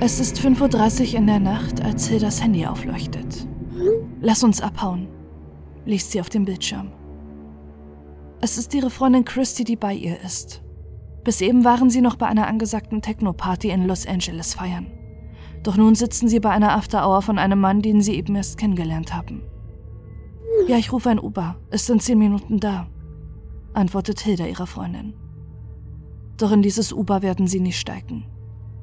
Es ist 5.30 Uhr in der Nacht, als Hildas Handy aufleuchtet. Lass uns abhauen, liest sie auf dem Bildschirm. Es ist ihre Freundin Christy, die bei ihr ist. Bis eben waren sie noch bei einer angesagten Techno-Party in Los Angeles feiern. Doch nun sitzen sie bei einer After-Hour von einem Mann, den sie eben erst kennengelernt haben. Ja, ich rufe ein Uber. Es sind zehn Minuten da, antwortet Hilda ihrer Freundin. Doch in dieses Uber werden sie nicht steigen.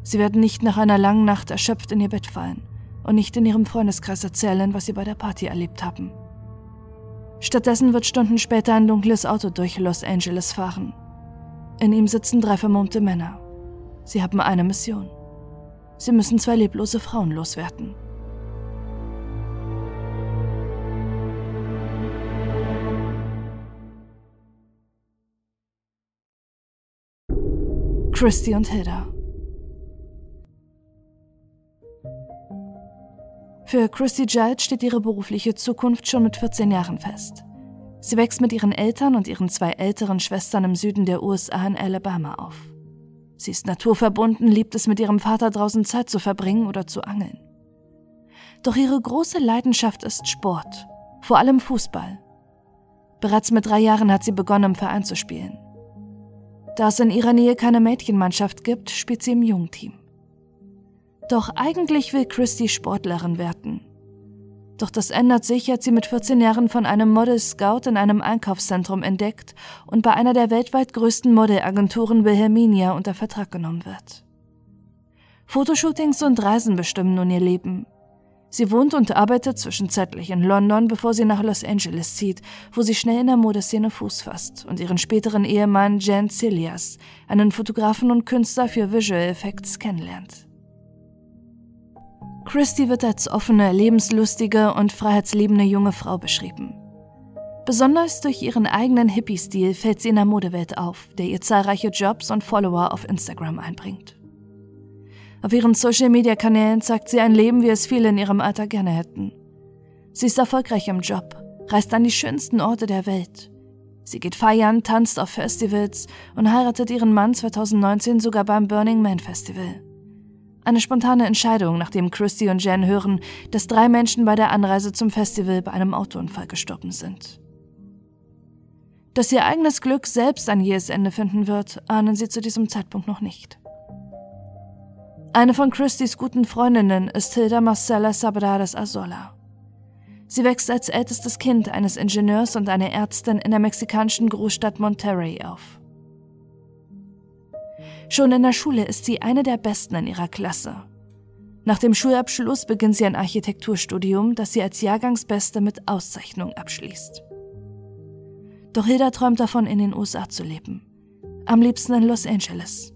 Sie werden nicht nach einer langen Nacht erschöpft in ihr Bett fallen und nicht in ihrem Freundeskreis erzählen, was sie bei der Party erlebt haben. Stattdessen wird Stunden später ein dunkles Auto durch Los Angeles fahren. In ihm sitzen drei vermummte Männer. Sie haben eine Mission. Sie müssen zwei leblose Frauen loswerden. Christy und Hilda. Für Christy Judd steht ihre berufliche Zukunft schon mit 14 Jahren fest. Sie wächst mit ihren Eltern und ihren zwei älteren Schwestern im Süden der USA in Alabama auf. Sie ist naturverbunden, liebt es mit ihrem Vater draußen Zeit zu verbringen oder zu angeln. Doch ihre große Leidenschaft ist Sport, vor allem Fußball. Bereits mit drei Jahren hat sie begonnen, im Verein zu spielen. Da es in ihrer Nähe keine Mädchenmannschaft gibt, spielt sie im Jungteam. Doch eigentlich will Christy Sportlerin werden. Doch das ändert sich, als sie mit 14 Jahren von einem Model Scout in einem Einkaufszentrum entdeckt und bei einer der weltweit größten Modelagenturen Wilhelminia unter Vertrag genommen wird. Fotoshootings und Reisen bestimmen nun ihr Leben. Sie wohnt und arbeitet zwischenzeitlich in London, bevor sie nach Los Angeles zieht, wo sie schnell in der Modeszene Fuß fasst und ihren späteren Ehemann Jan Cilias, einen Fotografen und Künstler für Visual Effects, kennenlernt. Christy wird als offene, lebenslustige und freiheitsliebende junge Frau beschrieben. Besonders durch ihren eigenen Hippie-Stil fällt sie in der Modewelt auf, der ihr zahlreiche Jobs und Follower auf Instagram einbringt. Auf ihren Social-Media-Kanälen zeigt sie ein Leben, wie es viele in ihrem Alter gerne hätten. Sie ist erfolgreich im Job, reist an die schönsten Orte der Welt. Sie geht feiern, tanzt auf Festivals und heiratet ihren Mann 2019 sogar beim Burning Man Festival. Eine spontane Entscheidung, nachdem Christy und Jen hören, dass drei Menschen bei der Anreise zum Festival bei einem Autounfall gestorben sind. Dass ihr eigenes Glück selbst ein jähes Ende finden wird, ahnen sie zu diesem Zeitpunkt noch nicht. Eine von Christys guten Freundinnen ist Hilda Marcela Sabrades Azola. Sie wächst als ältestes Kind eines Ingenieurs und einer Ärztin in der mexikanischen Großstadt Monterrey auf. Schon in der Schule ist sie eine der Besten in ihrer Klasse. Nach dem Schulabschluss beginnt sie ein Architekturstudium, das sie als Jahrgangsbeste mit Auszeichnung abschließt. Doch Hilda träumt davon, in den USA zu leben. Am liebsten in Los Angeles.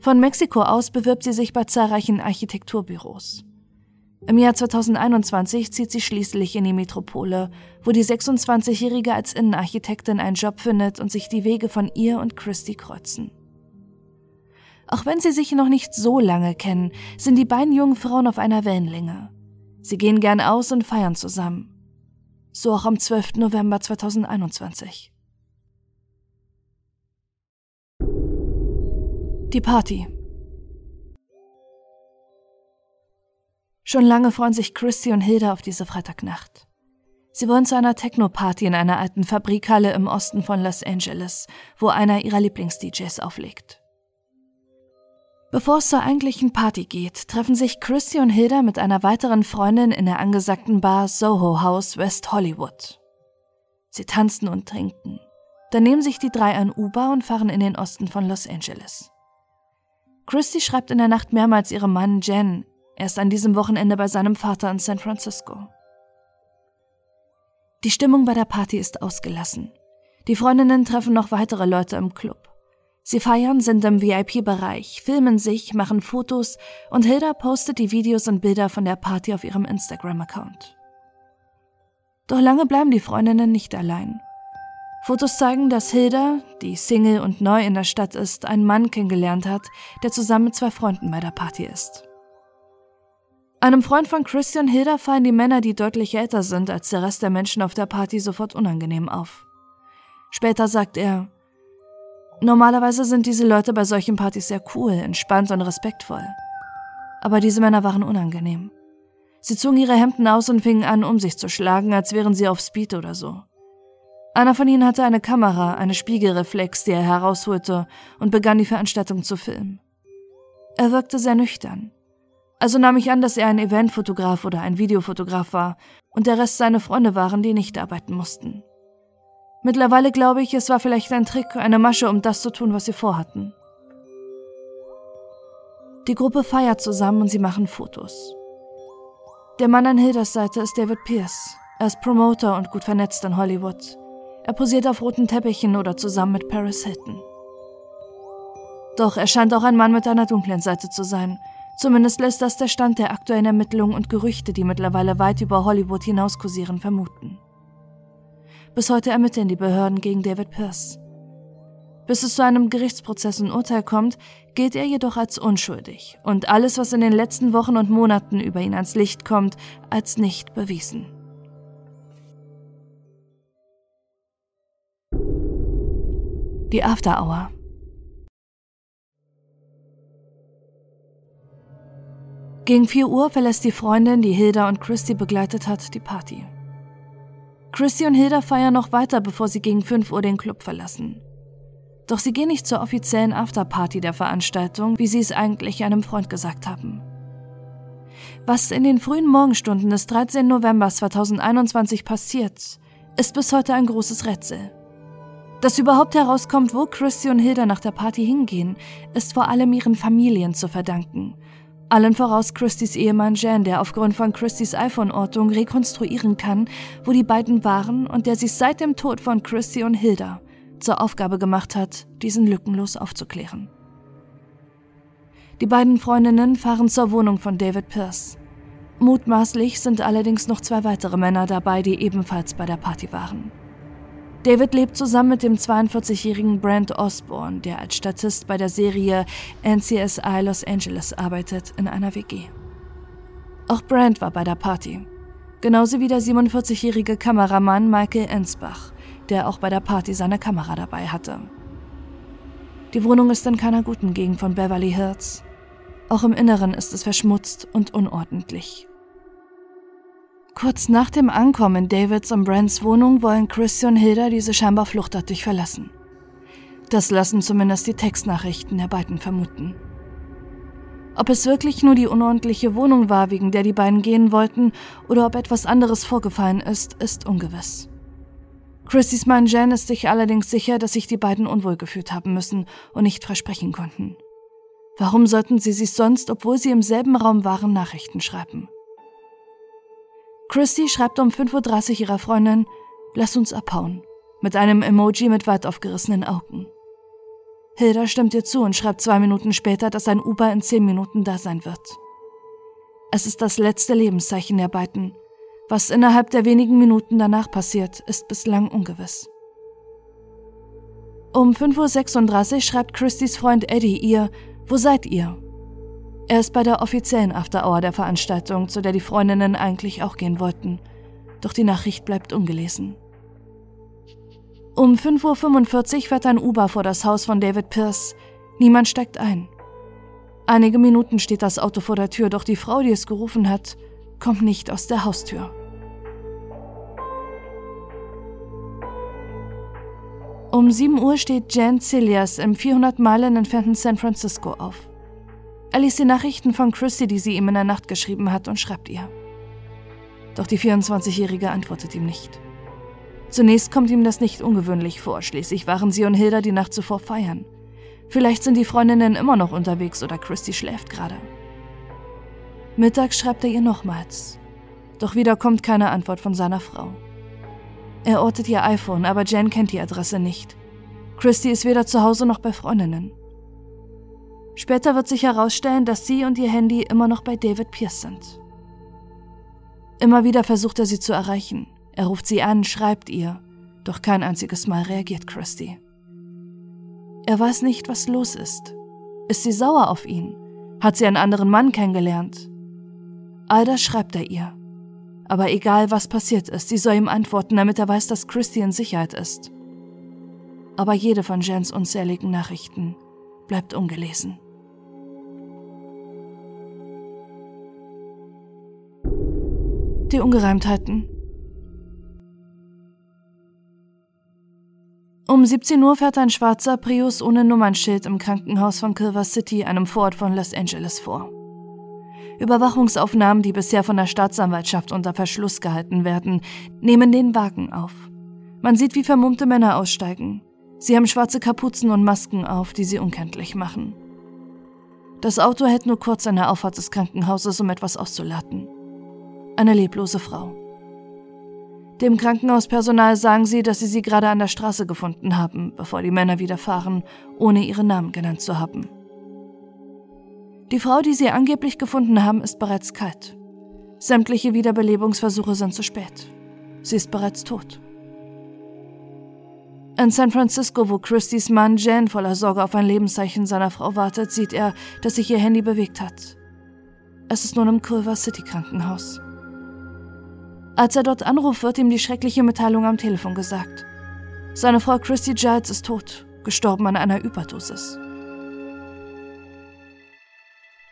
Von Mexiko aus bewirbt sie sich bei zahlreichen Architekturbüros. Im Jahr 2021 zieht sie schließlich in die Metropole, wo die 26-Jährige als Innenarchitektin einen Job findet und sich die Wege von ihr und Christy kreuzen. Auch wenn sie sich noch nicht so lange kennen, sind die beiden jungen Frauen auf einer Wellenlänge. Sie gehen gern aus und feiern zusammen. So auch am 12. November 2021. Die Party. Schon lange freuen sich Christy und Hilda auf diese Freitagnacht. Sie wollen zu einer Techno-Party in einer alten Fabrikhalle im Osten von Los Angeles, wo einer ihrer Lieblings-DJs auflegt. Bevor es zur eigentlichen Party geht, treffen sich Christy und Hilda mit einer weiteren Freundin in der angesagten Bar Soho House West Hollywood. Sie tanzen und trinken. Dann nehmen sich die drei ein Uber und fahren in den Osten von Los Angeles. Christy schreibt in der Nacht mehrmals ihrem Mann Jen. Er ist an diesem Wochenende bei seinem Vater in San Francisco. Die Stimmung bei der Party ist ausgelassen. Die Freundinnen treffen noch weitere Leute im Club. Sie feiern, sind im VIP-Bereich, filmen sich, machen Fotos und Hilda postet die Videos und Bilder von der Party auf ihrem Instagram-Account. Doch lange bleiben die Freundinnen nicht allein. Fotos zeigen, dass Hilda, die Single und neu in der Stadt ist, einen Mann kennengelernt hat, der zusammen mit zwei Freunden bei der Party ist. Einem Freund von Christian Hilda fallen die Männer, die deutlich älter sind als der Rest der Menschen auf der Party, sofort unangenehm auf. Später sagt er, Normalerweise sind diese Leute bei solchen Partys sehr cool, entspannt und respektvoll. Aber diese Männer waren unangenehm. Sie zogen ihre Hemden aus und fingen an, um sich zu schlagen, als wären sie auf Speed oder so. Einer von ihnen hatte eine Kamera, eine Spiegelreflex, die er herausholte und begann die Veranstaltung zu filmen. Er wirkte sehr nüchtern. Also nahm ich an, dass er ein Eventfotograf oder ein Videofotograf war und der Rest seine Freunde waren, die nicht arbeiten mussten. Mittlerweile glaube ich, es war vielleicht ein Trick, eine Masche, um das zu tun, was sie vorhatten. Die Gruppe feiert zusammen und sie machen Fotos. Der Mann an Hildas Seite ist David Pierce. Er ist Promoter und gut vernetzt in Hollywood. Er posiert auf roten Teppichen oder zusammen mit Paris Hilton. Doch er scheint auch ein Mann mit einer dunklen Seite zu sein. Zumindest lässt das der Stand der aktuellen Ermittlungen und Gerüchte, die mittlerweile weit über Hollywood hinaus kursieren, vermuten. Bis heute ermitteln die Behörden gegen David Pierce. Bis es zu einem Gerichtsprozess und Urteil kommt, gilt er jedoch als unschuldig und alles, was in den letzten Wochen und Monaten über ihn ans Licht kommt, als nicht bewiesen. Die After Hour. Gegen 4 Uhr verlässt die Freundin, die Hilda und Christy begleitet hat, die Party. Christy und Hilda feiern noch weiter, bevor sie gegen 5 Uhr den Club verlassen. Doch sie gehen nicht zur offiziellen Afterparty der Veranstaltung, wie sie es eigentlich einem Freund gesagt haben. Was in den frühen Morgenstunden des 13. November 2021 passiert, ist bis heute ein großes Rätsel. Dass überhaupt herauskommt, wo Christy und Hilda nach der Party hingehen, ist vor allem ihren Familien zu verdanken allen voraus Christys Ehemann Jan, der aufgrund von Christys iPhone-Ortung rekonstruieren kann, wo die beiden waren und der sich seit dem Tod von Christy und Hilda zur Aufgabe gemacht hat, diesen lückenlos aufzuklären. Die beiden Freundinnen fahren zur Wohnung von David Pierce. Mutmaßlich sind allerdings noch zwei weitere Männer dabei, die ebenfalls bei der Party waren. David lebt zusammen mit dem 42-jährigen Brent Osborne, der als Statist bei der Serie NCSI Los Angeles arbeitet, in einer WG. Auch Brent war bei der Party, genauso wie der 47-jährige Kameramann Michael Ensbach, der auch bei der Party seine Kamera dabei hatte. Die Wohnung ist in keiner guten Gegend von Beverly Hills. Auch im Inneren ist es verschmutzt und unordentlich. Kurz nach dem Ankommen in Davids und Brents Wohnung wollen Christy und Hilda diese scheinbar fluchtartig verlassen. Das lassen zumindest die Textnachrichten der beiden vermuten. Ob es wirklich nur die unordentliche Wohnung war, wegen der die beiden gehen wollten, oder ob etwas anderes vorgefallen ist, ist ungewiss. Christys Mann Jan ist sich allerdings sicher, dass sich die beiden unwohl gefühlt haben müssen und nicht versprechen konnten. Warum sollten sie sich sonst, obwohl sie im selben Raum waren, Nachrichten schreiben? Christy schreibt um 5.30 Uhr ihrer Freundin, lass uns abhauen, mit einem Emoji mit weit aufgerissenen Augen. Hilda stimmt ihr zu und schreibt zwei Minuten später, dass ein Uber in zehn Minuten da sein wird. Es ist das letzte Lebenszeichen der beiden. Was innerhalb der wenigen Minuten danach passiert, ist bislang ungewiss. Um 5.36 Uhr schreibt Christys Freund Eddie ihr, wo seid ihr? Er ist bei der offiziellen After-Hour der Veranstaltung, zu der die Freundinnen eigentlich auch gehen wollten. Doch die Nachricht bleibt ungelesen. Um 5.45 Uhr fährt ein Uber vor das Haus von David Pierce. Niemand steigt ein. Einige Minuten steht das Auto vor der Tür, doch die Frau, die es gerufen hat, kommt nicht aus der Haustür. Um 7 Uhr steht Jan Cilias im 400 Meilen entfernten San Francisco auf. Er liest die Nachrichten von Christy, die sie ihm in der Nacht geschrieben hat, und schreibt ihr. Doch die 24-Jährige antwortet ihm nicht. Zunächst kommt ihm das nicht ungewöhnlich vor, schließlich waren sie und Hilda die Nacht zuvor feiern. Vielleicht sind die Freundinnen immer noch unterwegs oder Christy schläft gerade. Mittags schreibt er ihr nochmals. Doch wieder kommt keine Antwort von seiner Frau. Er ortet ihr iPhone, aber Jen kennt die Adresse nicht. Christy ist weder zu Hause noch bei Freundinnen. Später wird sich herausstellen, dass sie und ihr Handy immer noch bei David Pierce sind. Immer wieder versucht er sie zu erreichen. Er ruft sie an, schreibt ihr, doch kein einziges Mal reagiert Christy. Er weiß nicht, was los ist. Ist sie sauer auf ihn? Hat sie einen anderen Mann kennengelernt? All das schreibt er ihr. Aber egal, was passiert ist, sie soll ihm antworten, damit er weiß, dass Christy in Sicherheit ist. Aber jede von Jens unzähligen Nachrichten bleibt ungelesen. Die Ungereimtheiten. Um 17 Uhr fährt ein schwarzer Prius ohne Nummernschild im Krankenhaus von Culver City, einem Vorort von Los Angeles, vor. Überwachungsaufnahmen, die bisher von der Staatsanwaltschaft unter Verschluss gehalten werden, nehmen den Wagen auf. Man sieht, wie vermummte Männer aussteigen. Sie haben schwarze Kapuzen und Masken auf, die sie unkenntlich machen. Das Auto hält nur kurz an der Auffahrt des Krankenhauses, um etwas auszuladen. Eine leblose Frau. Dem Krankenhauspersonal sagen sie, dass sie sie gerade an der Straße gefunden haben, bevor die Männer wieder fahren, ohne ihren Namen genannt zu haben. Die Frau, die sie angeblich gefunden haben, ist bereits kalt. Sämtliche Wiederbelebungsversuche sind zu spät. Sie ist bereits tot. In San Francisco, wo Christys Mann Jan voller Sorge auf ein Lebenszeichen seiner Frau wartet, sieht er, dass sich ihr Handy bewegt hat. Es ist nun im Culver City Krankenhaus. Als er dort anruft, wird ihm die schreckliche Mitteilung am Telefon gesagt. Seine Frau Christy Giles ist tot, gestorben an einer Überdosis.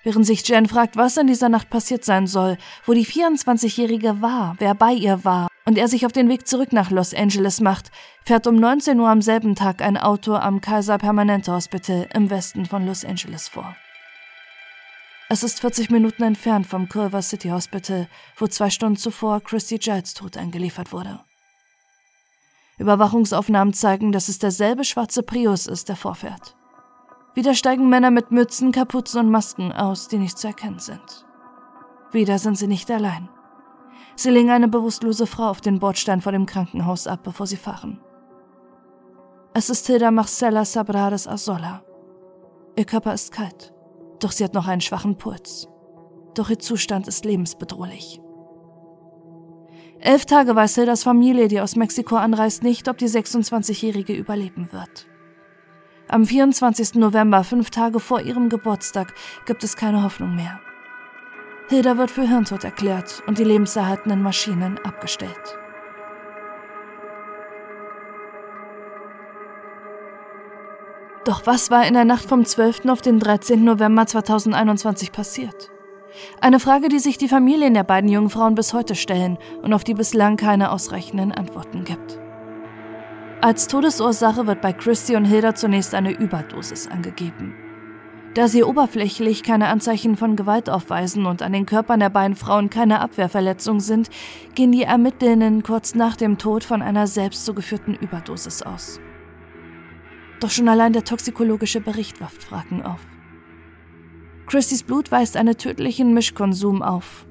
Während sich Jen fragt, was in dieser Nacht passiert sein soll, wo die 24-Jährige war, wer bei ihr war, und er sich auf den Weg zurück nach Los Angeles macht, fährt um 19 Uhr am selben Tag ein Auto am Kaiser Permanente Hospital im Westen von Los Angeles vor. Es ist 40 Minuten entfernt vom Culver City Hospital, wo zwei Stunden zuvor Christy Giles tot eingeliefert wurde. Überwachungsaufnahmen zeigen, dass es derselbe schwarze Prius ist, der vorfährt. Wieder steigen Männer mit Mützen, Kapuzen und Masken aus, die nicht zu erkennen sind. Wieder sind sie nicht allein. Sie legen eine bewusstlose Frau auf den Bordstein vor dem Krankenhaus ab, bevor sie fahren. Es ist Hilda Marcella Sabrades Azola. Ihr Körper ist kalt, doch sie hat noch einen schwachen Puls. Doch ihr Zustand ist lebensbedrohlich. Elf Tage weiß Hildas Familie, die aus Mexiko anreist, nicht, ob die 26-Jährige überleben wird. Am 24. November, fünf Tage vor ihrem Geburtstag, gibt es keine Hoffnung mehr. Hilda wird für Hirntod erklärt und die lebenserhaltenden Maschinen abgestellt. Doch was war in der Nacht vom 12. auf den 13. November 2021 passiert? Eine Frage, die sich die Familien der beiden jungen Frauen bis heute stellen und auf die bislang keine ausreichenden Antworten gibt. Als Todesursache wird bei Christy und Hilda zunächst eine Überdosis angegeben. Da sie oberflächlich keine Anzeichen von Gewalt aufweisen und an den Körpern der beiden Frauen keine Abwehrverletzungen sind, gehen die Ermittlerinnen kurz nach dem Tod von einer selbst zugeführten Überdosis aus. Doch schon allein der toxikologische Bericht wirft Fragen auf. Christys Blut weist einen tödlichen Mischkonsum auf.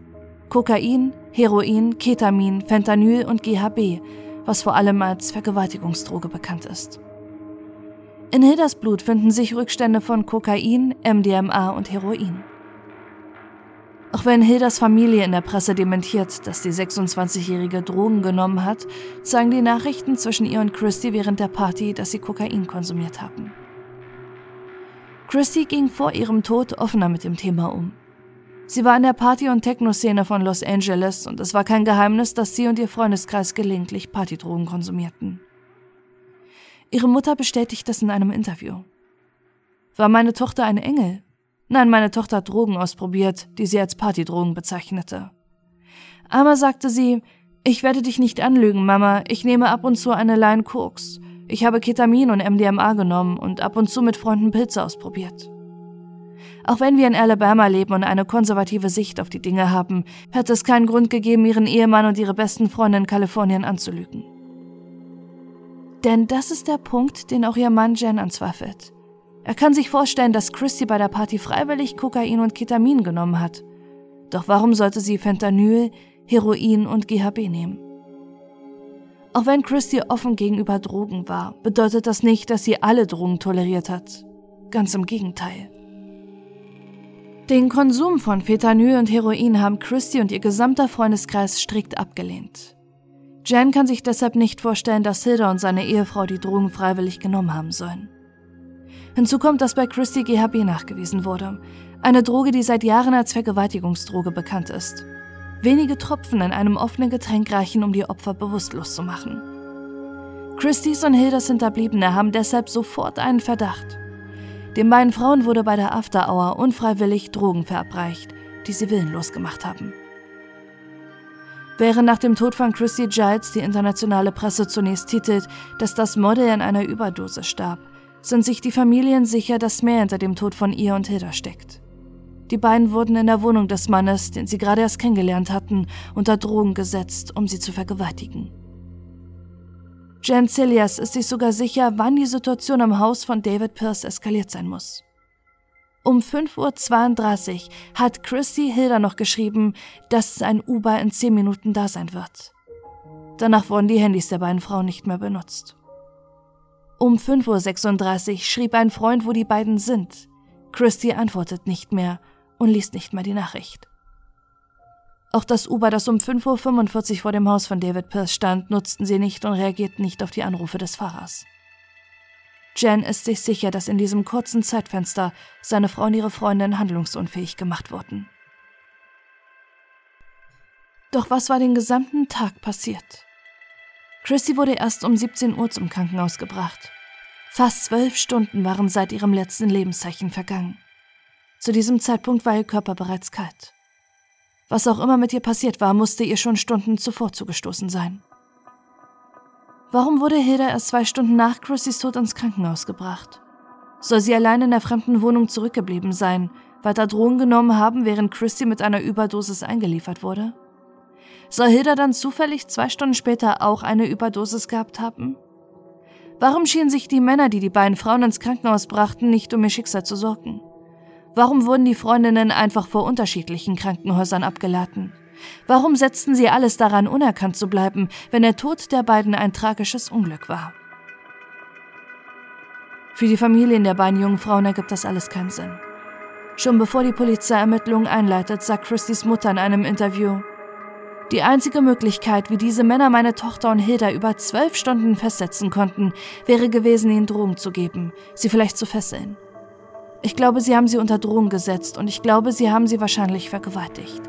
Kokain, Heroin, Ketamin, Fentanyl und GHB was vor allem als Vergewaltigungsdroge bekannt ist. In Hildas Blut finden sich Rückstände von Kokain, MDMA und Heroin. Auch wenn Hildas Familie in der Presse dementiert, dass die 26-Jährige Drogen genommen hat, zeigen die Nachrichten zwischen ihr und Christy während der Party, dass sie Kokain konsumiert haben. Christy ging vor ihrem Tod offener mit dem Thema um. Sie war in der Party- und Techno-Szene von Los Angeles und es war kein Geheimnis, dass sie und ihr Freundeskreis gelegentlich Partydrogen konsumierten. Ihre Mutter bestätigt das in einem Interview. War meine Tochter ein Engel? Nein, meine Tochter hat Drogen ausprobiert, die sie als Partydrogen bezeichnete. Einmal sagte sie, ich werde dich nicht anlügen, Mama, ich nehme ab und zu eine Line Koks. Ich habe Ketamin und MDMA genommen und ab und zu mit Freunden Pilze ausprobiert. Auch wenn wir in Alabama leben und eine konservative Sicht auf die Dinge haben, hätte es keinen Grund gegeben, ihren Ehemann und ihre besten Freunde in Kalifornien anzulügen. Denn das ist der Punkt, den auch ihr Mann Jen anzweifelt. Er kann sich vorstellen, dass Christy bei der Party freiwillig Kokain und Ketamin genommen hat. Doch warum sollte sie Fentanyl, Heroin und GHB nehmen? Auch wenn Christy offen gegenüber Drogen war, bedeutet das nicht, dass sie alle Drogen toleriert hat. Ganz im Gegenteil. Den Konsum von Fentanyl und Heroin haben Christy und ihr gesamter Freundeskreis strikt abgelehnt. Jan kann sich deshalb nicht vorstellen, dass Hilda und seine Ehefrau die Drogen freiwillig genommen haben sollen. Hinzu kommt, dass bei Christy GHB nachgewiesen wurde, eine Droge, die seit Jahren als Vergewaltigungsdroge bekannt ist. Wenige Tropfen in einem offenen Getränk reichen, um die Opfer bewusstlos zu machen. Christys und Hildas Hinterbliebene haben deshalb sofort einen Verdacht. Den beiden Frauen wurde bei der After Hour unfreiwillig Drogen verabreicht, die sie willenlos gemacht haben. Während nach dem Tod von Christy Giles die internationale Presse zunächst titelt, dass das Model an einer Überdose starb, sind sich die Familien sicher, dass mehr hinter dem Tod von ihr und Hilda steckt. Die beiden wurden in der Wohnung des Mannes, den sie gerade erst kennengelernt hatten, unter Drogen gesetzt, um sie zu vergewaltigen. Jan Cillias ist sich sogar sicher, wann die Situation im Haus von David Pierce eskaliert sein muss. Um 5.32 Uhr hat Christy Hilda noch geschrieben, dass ein Uber in 10 Minuten da sein wird. Danach wurden die Handys der beiden Frauen nicht mehr benutzt. Um 5.36 Uhr schrieb ein Freund, wo die beiden sind. Christy antwortet nicht mehr und liest nicht mehr die Nachricht. Auch das Uber, das um 5.45 Uhr vor dem Haus von David Pierce stand, nutzten sie nicht und reagierten nicht auf die Anrufe des Fahrers. Jen ist sich sicher, dass in diesem kurzen Zeitfenster seine Frau und ihre Freundin handlungsunfähig gemacht wurden. Doch was war den gesamten Tag passiert? Chrissy wurde erst um 17 Uhr zum Krankenhaus gebracht. Fast zwölf Stunden waren seit ihrem letzten Lebenszeichen vergangen. Zu diesem Zeitpunkt war ihr Körper bereits kalt. Was auch immer mit ihr passiert war, musste ihr schon Stunden zuvor zugestoßen sein. Warum wurde Hilda erst zwei Stunden nach Chrissys Tod ins Krankenhaus gebracht? Soll sie allein in der fremden Wohnung zurückgeblieben sein, weiter Drogen genommen haben, während Chrissy mit einer Überdosis eingeliefert wurde? Soll Hilda dann zufällig zwei Stunden später auch eine Überdosis gehabt haben? Warum schienen sich die Männer, die die beiden Frauen ins Krankenhaus brachten, nicht um ihr Schicksal zu sorgen? Warum wurden die Freundinnen einfach vor unterschiedlichen Krankenhäusern abgeladen? Warum setzten sie alles daran, unerkannt zu bleiben, wenn der Tod der beiden ein tragisches Unglück war? Für die Familien der beiden jungen Frauen ergibt das alles keinen Sinn. Schon bevor die Polizei Ermittlungen einleitet, sagt Christys Mutter in einem Interview, die einzige Möglichkeit, wie diese Männer meine Tochter und Hilda über zwölf Stunden festsetzen konnten, wäre gewesen, ihnen Drogen zu geben, sie vielleicht zu fesseln. Ich glaube, sie haben sie unter Drogen gesetzt und ich glaube, sie haben sie wahrscheinlich vergewaltigt.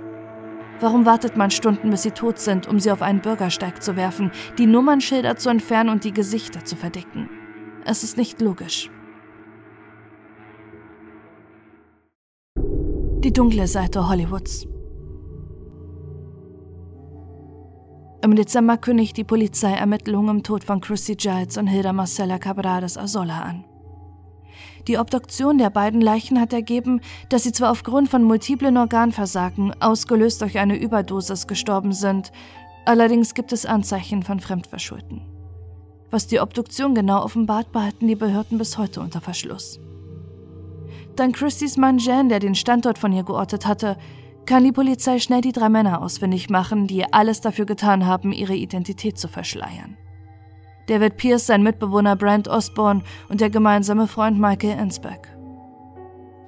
Warum wartet man Stunden, bis sie tot sind, um sie auf einen Bürgersteig zu werfen, die Nummernschilder zu entfernen und die Gesichter zu verdecken? Es ist nicht logisch. Die dunkle Seite Hollywoods. Im Dezember kündigt die Polizei Ermittlungen im Tod von Chrissy Giles und Hilda Marcella Cabrades Azola an. Die Obduktion der beiden Leichen hat ergeben, dass sie zwar aufgrund von multiplen Organversagen, ausgelöst durch eine Überdosis, gestorben sind, allerdings gibt es Anzeichen von Fremdverschulden. Was die Obduktion genau offenbart, behalten die Behörden bis heute unter Verschluss. Dank Christys Mann Jan, der den Standort von ihr geortet hatte, kann die Polizei schnell die drei Männer ausfindig machen, die alles dafür getan haben, ihre Identität zu verschleiern. David Pierce, sein Mitbewohner Brent Osborne und der gemeinsame Freund Michael Ensbeck.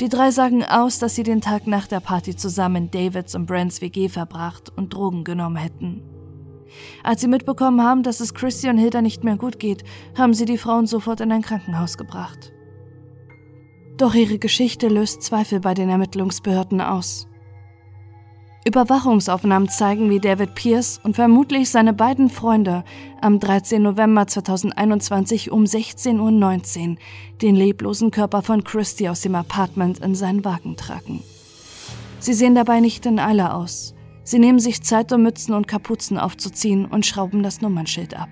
Die drei sagen aus, dass sie den Tag nach der Party zusammen in Davids und Brents WG verbracht und Drogen genommen hätten. Als sie mitbekommen haben, dass es Chrissy und Hilda nicht mehr gut geht, haben sie die Frauen sofort in ein Krankenhaus gebracht. Doch ihre Geschichte löst Zweifel bei den Ermittlungsbehörden aus. Überwachungsaufnahmen zeigen, wie David Pierce und vermutlich seine beiden Freunde am 13. November 2021 um 16.19 Uhr den leblosen Körper von Christy aus dem Apartment in seinen Wagen tragen. Sie sehen dabei nicht in Eile aus. Sie nehmen sich Zeit, um Mützen und Kapuzen aufzuziehen und schrauben das Nummernschild ab.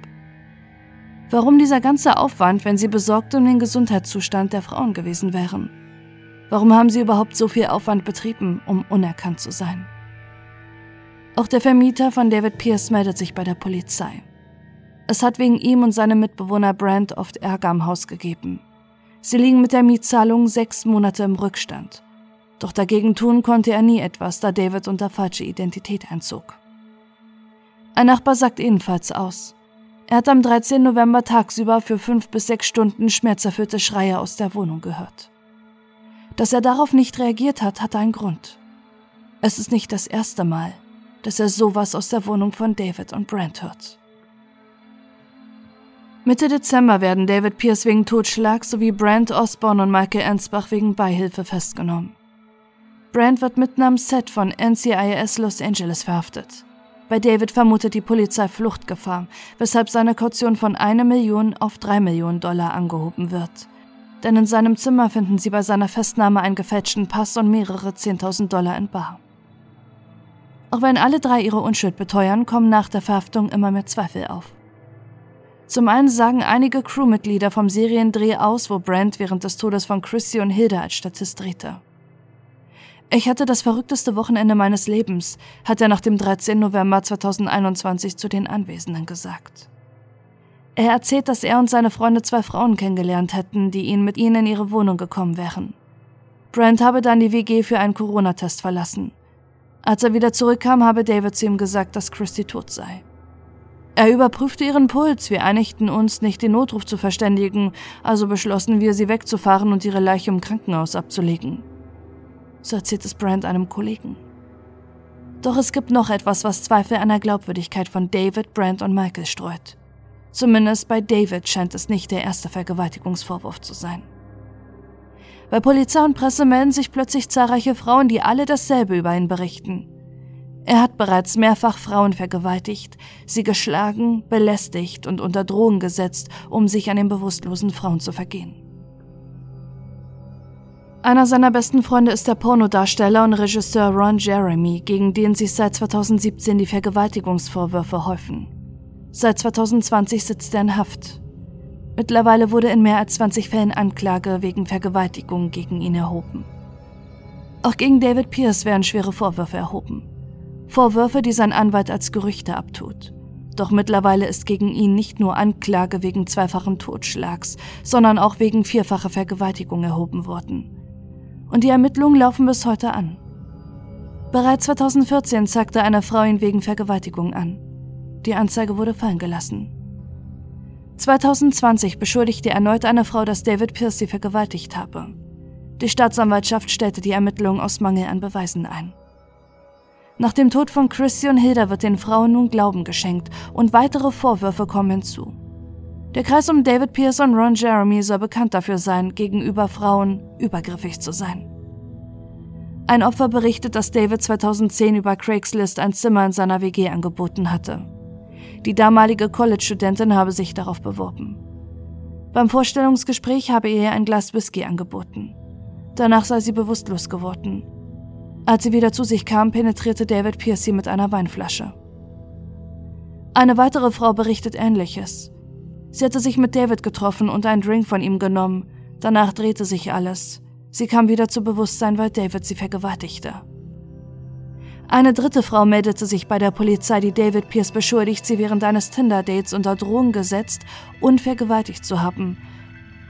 Warum dieser ganze Aufwand, wenn sie besorgt um den Gesundheitszustand der Frauen gewesen wären? Warum haben sie überhaupt so viel Aufwand betrieben, um unerkannt zu sein? Auch der Vermieter von David Pierce meldet sich bei der Polizei. Es hat wegen ihm und seinem Mitbewohner Brand oft Ärger am Haus gegeben. Sie liegen mit der Mietzahlung sechs Monate im Rückstand. Doch dagegen tun konnte er nie etwas, da David unter falsche Identität einzog. Ein Nachbar sagt ebenfalls aus. Er hat am 13. November tagsüber für fünf bis sechs Stunden schmerzerfüllte Schreie aus der Wohnung gehört. Dass er darauf nicht reagiert hat, hat einen Grund. Es ist nicht das erste Mal, dass er sowas aus der Wohnung von David und Brent hört. Mitte Dezember werden David Pierce wegen Totschlag sowie Brent Osborne und Michael Ensbach wegen Beihilfe festgenommen. Brent wird mitten am Set von NCIS Los Angeles verhaftet. Bei David vermutet die Polizei Fluchtgefahr, weshalb seine Kaution von 1 Million auf 3 Millionen Dollar angehoben wird. Denn in seinem Zimmer finden sie bei seiner Festnahme einen gefälschten Pass und mehrere 10.000 Dollar in Bar. Auch wenn alle drei ihre Unschuld beteuern, kommen nach der Verhaftung immer mehr Zweifel auf. Zum einen sagen einige Crewmitglieder vom Seriendreh aus, wo Brand während des Todes von Chrissy und Hilda als Statist drehte. Ich hatte das verrückteste Wochenende meines Lebens, hat er nach dem 13. November 2021 zu den Anwesenden gesagt. Er erzählt, dass er und seine Freunde zwei Frauen kennengelernt hätten, die ihn mit ihnen in ihre Wohnung gekommen wären. Brent habe dann die WG für einen Corona-Test verlassen. Als er wieder zurückkam, habe David zu ihm gesagt, dass Christy tot sei. Er überprüfte ihren Puls, wir einigten uns, nicht den Notruf zu verständigen, also beschlossen wir, sie wegzufahren und ihre Leiche im Krankenhaus abzulegen. So erzählt es Brand einem Kollegen. Doch es gibt noch etwas, was Zweifel an der Glaubwürdigkeit von David, Brand und Michael streut. Zumindest bei David scheint es nicht der erste Vergewaltigungsvorwurf zu sein. Bei Polizei und Presse melden sich plötzlich zahlreiche Frauen, die alle dasselbe über ihn berichten. Er hat bereits mehrfach Frauen vergewaltigt, sie geschlagen, belästigt und unter Drohung gesetzt, um sich an den bewusstlosen Frauen zu vergehen. Einer seiner besten Freunde ist der Pornodarsteller und Regisseur Ron Jeremy, gegen den sich seit 2017 die Vergewaltigungsvorwürfe häufen. Seit 2020 sitzt er in Haft. Mittlerweile wurde in mehr als 20 Fällen Anklage wegen Vergewaltigung gegen ihn erhoben. Auch gegen David Pierce werden schwere Vorwürfe erhoben. Vorwürfe, die sein Anwalt als Gerüchte abtut. Doch mittlerweile ist gegen ihn nicht nur Anklage wegen zweifachen Totschlags, sondern auch wegen vierfacher Vergewaltigung erhoben worden. Und die Ermittlungen laufen bis heute an. Bereits 2014 zeigte eine Frau ihn wegen Vergewaltigung an. Die Anzeige wurde fallen gelassen. 2020 beschuldigte erneut eine Frau, dass David Pierce sie vergewaltigt habe. Die Staatsanwaltschaft stellte die Ermittlungen aus Mangel an Beweisen ein. Nach dem Tod von Christy und Hilda wird den Frauen nun Glauben geschenkt und weitere Vorwürfe kommen hinzu. Der Kreis um David Pierce und Ron Jeremy soll bekannt dafür sein, gegenüber Frauen übergriffig zu sein. Ein Opfer berichtet, dass David 2010 über Craigslist ein Zimmer in seiner WG angeboten hatte. Die damalige College-Studentin habe sich darauf beworben. Beim Vorstellungsgespräch habe ihr ein Glas Whisky angeboten. Danach sei sie bewusstlos geworden. Als sie wieder zu sich kam, penetrierte David Pierce sie mit einer Weinflasche. Eine weitere Frau berichtet Ähnliches. Sie hatte sich mit David getroffen und einen Drink von ihm genommen. Danach drehte sich alles. Sie kam wieder zu Bewusstsein, weil David sie vergewaltigte. Eine dritte Frau meldete sich bei der Polizei, die David Pierce beschuldigt, sie während eines Tinder-Dates unter Drohung gesetzt und vergewaltigt zu haben.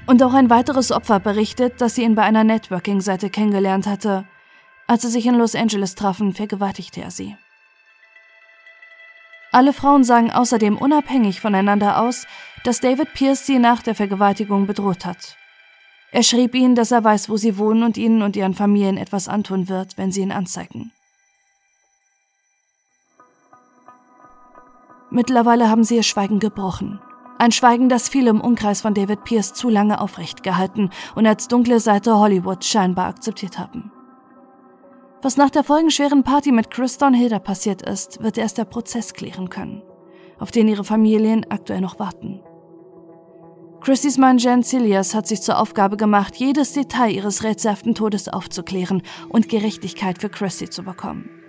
Und auch ein weiteres Opfer berichtet, dass sie ihn bei einer Networking-Seite kennengelernt hatte. Als sie sich in Los Angeles trafen, vergewaltigte er sie. Alle Frauen sagen außerdem unabhängig voneinander aus, dass David Pierce sie nach der Vergewaltigung bedroht hat. Er schrieb ihnen, dass er weiß, wo sie wohnen und ihnen und ihren Familien etwas antun wird, wenn sie ihn anzeigen. Mittlerweile haben sie ihr Schweigen gebrochen. Ein Schweigen, das viele im Umkreis von David Pierce zu lange aufrecht gehalten und als dunkle Seite Hollywood scheinbar akzeptiert haben. Was nach der folgenschweren Party mit und Hilda passiert ist, wird erst der Prozess klären können, auf den ihre Familien aktuell noch warten. Christys Mann Jan Cilias hat sich zur Aufgabe gemacht, jedes Detail ihres rätselhaften Todes aufzuklären und Gerechtigkeit für Christy zu bekommen.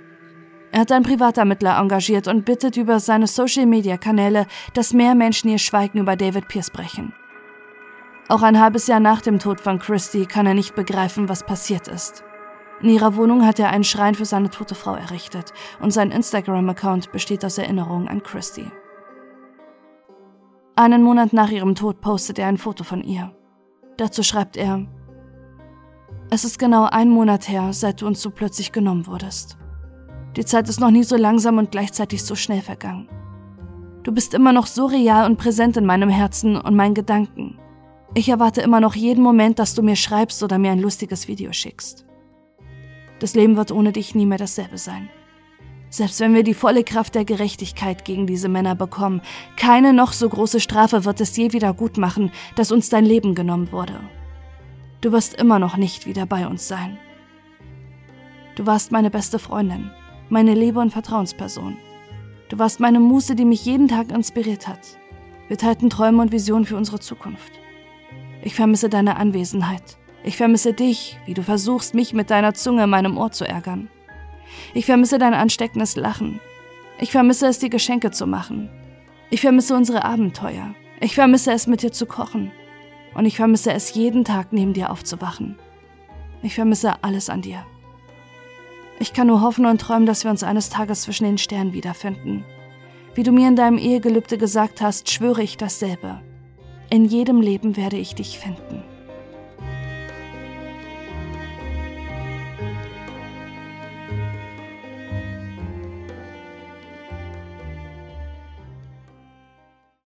Er hat einen Privatermittler engagiert und bittet über seine Social-Media-Kanäle, dass mehr Menschen ihr Schweigen über David Pierce brechen. Auch ein halbes Jahr nach dem Tod von Christy kann er nicht begreifen, was passiert ist. In ihrer Wohnung hat er einen Schrein für seine tote Frau errichtet und sein Instagram-Account besteht aus Erinnerungen an Christy. Einen Monat nach ihrem Tod postet er ein Foto von ihr. Dazu schreibt er, es ist genau ein Monat her, seit du uns so plötzlich genommen wurdest. Die Zeit ist noch nie so langsam und gleichzeitig so schnell vergangen. Du bist immer noch so real und präsent in meinem Herzen und meinen Gedanken. Ich erwarte immer noch jeden Moment, dass du mir schreibst oder mir ein lustiges Video schickst. Das Leben wird ohne dich nie mehr dasselbe sein. Selbst wenn wir die volle Kraft der Gerechtigkeit gegen diese Männer bekommen, keine noch so große Strafe wird es je wieder gut machen, dass uns dein Leben genommen wurde. Du wirst immer noch nicht wieder bei uns sein. Du warst meine beste Freundin, meine Liebe und Vertrauensperson. Du warst meine Muse, die mich jeden Tag inspiriert hat. Wir teilten Träume und Visionen für unsere Zukunft. Ich vermisse deine Anwesenheit. Ich vermisse dich, wie du versuchst, mich mit deiner Zunge in meinem Ohr zu ärgern. Ich vermisse dein ansteckendes Lachen. Ich vermisse es, die Geschenke zu machen. Ich vermisse unsere Abenteuer. Ich vermisse es, mit dir zu kochen. Und ich vermisse es, jeden Tag neben dir aufzuwachen. Ich vermisse alles an dir. Ich kann nur hoffen und träumen, dass wir uns eines Tages zwischen den Sternen wiederfinden. Wie du mir in deinem Ehegelübde gesagt hast, schwöre ich dasselbe. In jedem Leben werde ich dich finden.